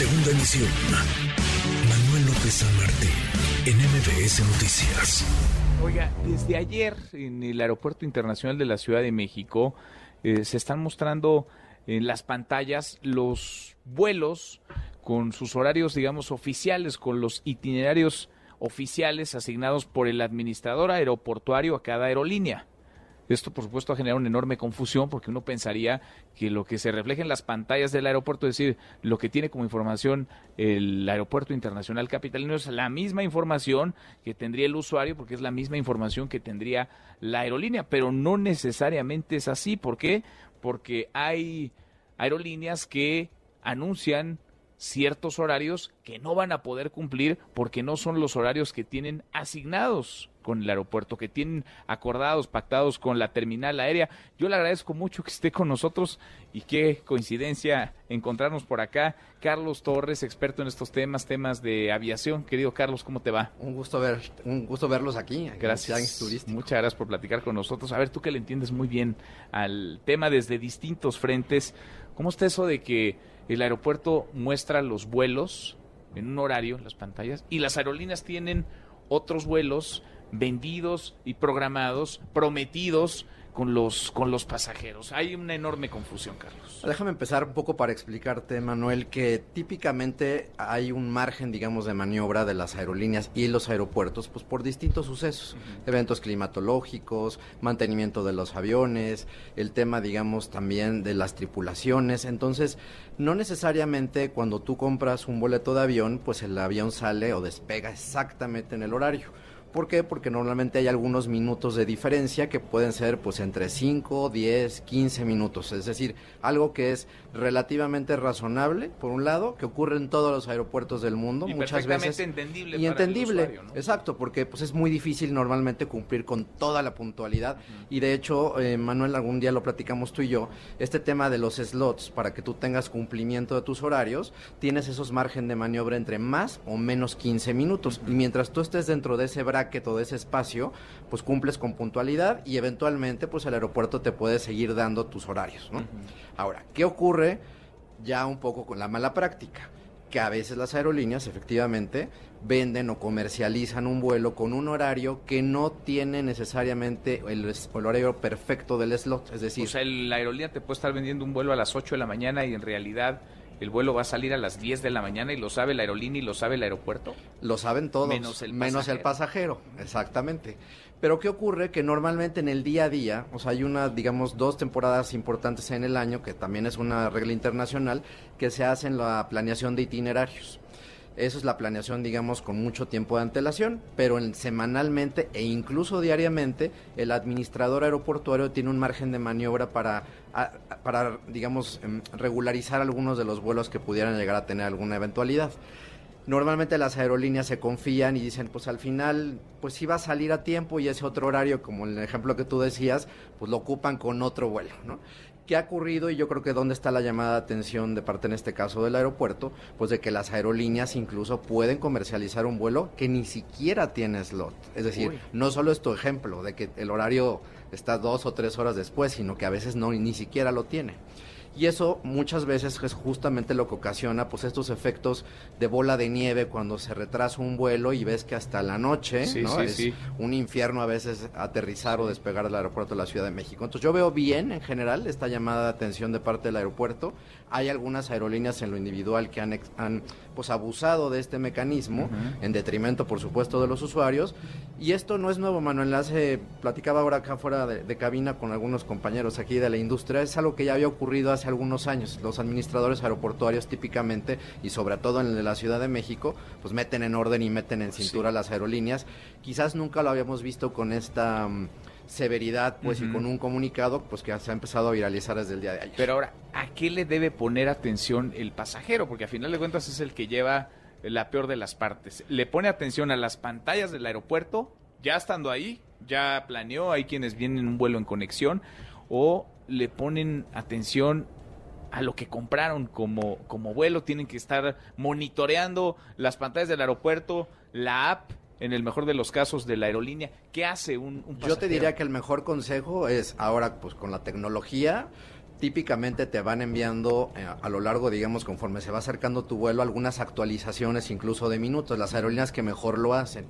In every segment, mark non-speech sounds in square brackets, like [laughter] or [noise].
Segunda emisión. Manuel López San Martín, en MBS Noticias. Oiga, desde ayer en el Aeropuerto Internacional de la Ciudad de México eh, se están mostrando en las pantallas los vuelos con sus horarios, digamos, oficiales, con los itinerarios oficiales asignados por el administrador aeroportuario a cada aerolínea. Esto, por supuesto, ha generado una enorme confusión porque uno pensaría que lo que se refleja en las pantallas del aeropuerto, es decir, lo que tiene como información el Aeropuerto Internacional Capitalino es la misma información que tendría el usuario porque es la misma información que tendría la aerolínea, pero no necesariamente es así. ¿Por qué? Porque hay aerolíneas que anuncian ciertos horarios que no van a poder cumplir porque no son los horarios que tienen asignados con el aeropuerto, que tienen acordados, pactados con la terminal aérea. Yo le agradezco mucho que esté con nosotros y qué coincidencia encontrarnos por acá. Carlos Torres, experto en estos temas, temas de aviación. Querido Carlos, ¿cómo te va? Un gusto ver, un gusto verlos aquí. Gracias. Muchas gracias por platicar con nosotros. A ver, tú que le entiendes muy bien al tema desde distintos frentes, ¿cómo está eso de que el aeropuerto muestra los vuelos en un horario, las pantallas, y las aerolíneas tienen otros vuelos vendidos y programados, prometidos con los, con los pasajeros. Hay una enorme confusión, Carlos. Déjame empezar un poco para explicarte, Manuel, que típicamente hay un margen, digamos, de maniobra de las aerolíneas y los aeropuertos, pues por distintos sucesos, eventos climatológicos, mantenimiento de los aviones, el tema, digamos, también de las tripulaciones. Entonces, no necesariamente cuando tú compras un boleto de avión, pues el avión sale o despega exactamente en el horario ¿Por qué? Porque normalmente hay algunos minutos de diferencia que pueden ser pues entre 5, 10, 15 minutos. Es decir, algo que es relativamente razonable, por un lado, que ocurre en todos los aeropuertos del mundo y muchas veces. entendible. Y entendible, exacto, porque pues es muy difícil normalmente cumplir con toda la puntualidad. Y de hecho, eh, Manuel, algún día lo platicamos tú y yo, este tema de los slots, para que tú tengas cumplimiento de tus horarios, tienes esos margen de maniobra entre más o menos 15 minutos. Y mientras tú estés dentro de ese brazo, que todo ese espacio, pues cumples con puntualidad y eventualmente pues el aeropuerto te puede seguir dando tus horarios, ¿no? Ahora, ¿qué ocurre ya un poco con la mala práctica? Que a veces las aerolíneas efectivamente venden o comercializan un vuelo con un horario que no tiene necesariamente el, horario perfecto del slot, es decir... O sea, la aerolínea te puede estar vendiendo un vuelo a las 8 de la mañana y en realidad el vuelo va a salir a las 10 de la mañana y lo sabe la aerolínea y lo sabe el aeropuerto. Lo saben todos, menos el, menos el pasajero, exactamente. Pero ¿qué ocurre? Que normalmente en el día a día, o sea, hay una, digamos, dos temporadas importantes en el año, que también es una regla internacional, que se hace en la planeación de itinerarios. Eso es la planeación, digamos, con mucho tiempo de antelación, pero en, semanalmente e incluso diariamente el administrador aeroportuario tiene un margen de maniobra para, para digamos, em, regularizar algunos de los vuelos que pudieran llegar a tener alguna eventualidad. Normalmente las aerolíneas se confían y dicen, pues al final, pues si va a salir a tiempo y ese otro horario, como el ejemplo que tú decías, pues lo ocupan con otro vuelo, ¿no? ¿Qué ha ocurrido? Y yo creo que dónde está la llamada de atención de parte en este caso del aeropuerto, pues de que las aerolíneas incluso pueden comercializar un vuelo que ni siquiera tiene slot. Es decir, no solo es tu ejemplo de que el horario está dos o tres horas después, sino que a veces no ni siquiera lo tiene. Y eso muchas veces es justamente lo que ocasiona pues estos efectos de bola de nieve cuando se retrasa un vuelo y ves que hasta la noche ¿no? es un infierno a veces aterrizar o despegar del aeropuerto de la Ciudad de México. Entonces yo veo bien en general esta llamada de atención de parte del aeropuerto. Hay algunas aerolíneas en lo individual que han, han pues abusado de este mecanismo en detrimento por supuesto de los usuarios y esto no es nuevo, Manuel. Hace platicaba ahora acá fuera de, de cabina con algunos compañeros aquí de la industria. Es algo que ya había ocurrido hace hace algunos años. Los administradores aeroportuarios típicamente, y sobre todo en la Ciudad de México, pues meten en orden y meten en cintura las aerolíneas. Quizás nunca lo habíamos visto con esta... Mm, severidad, pues, y con un comunicado, pues, que se ha empezado a viralizar desde el día de ayer. Pero ahora, ¿a qué le debe poner atención el pasajero? Porque a final de cuentas es el que lleva la peor de las partes. ¿Le pone atención a las pantallas del aeropuerto, ya estando ahí, ya planeó, hay quienes vienen en un vuelo en conexión, o le ponen atención a lo que compraron como, como vuelo, tienen que estar monitoreando las pantallas del aeropuerto, la app, en el mejor de los casos de la aerolínea. ¿Qué hace un, un Yo te diría que el mejor consejo es ahora, pues con la tecnología, típicamente te van enviando eh, a lo largo, digamos, conforme se va acercando tu vuelo, algunas actualizaciones incluso de minutos, las aerolíneas que mejor lo hacen.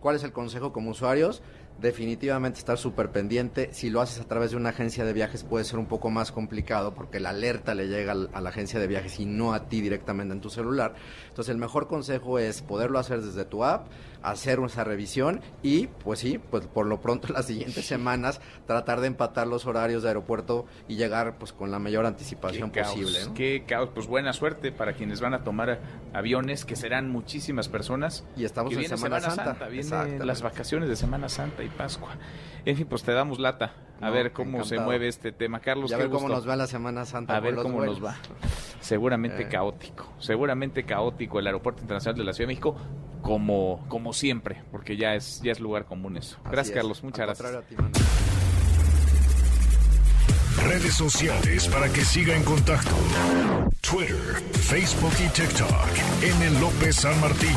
¿Cuál es el consejo como usuarios? Definitivamente estar súper pendiente. Si lo haces a través de una agencia de viajes puede ser un poco más complicado porque la alerta le llega a la agencia de viajes y no a ti directamente en tu celular. Entonces el mejor consejo es poderlo hacer desde tu app, hacer esa revisión y pues sí, pues por lo pronto [laughs] las siguientes semanas tratar de empatar los horarios de aeropuerto y llegar pues con la mayor anticipación posible. Qué caos, pues buena suerte para quienes van a tomar aviones, que serán muchísimas personas. Y estamos en Semana, Santa. Santa las vacaciones de Semana Santa y Pascua. En fin, pues te damos lata. A ver cómo se mueve este tema. Carlos, a ver cómo nos va la Semana Santa. A ver cómo nos va. Seguramente eh. caótico. Seguramente caótico el Aeropuerto Internacional de la Ciudad de México, como, como siempre, porque ya es, ya es lugar común eso. gracias, Carlos. Muchas gracias. Redes sociales para que siga en contacto: Twitter, Facebook y TikTok. M. López San Martín.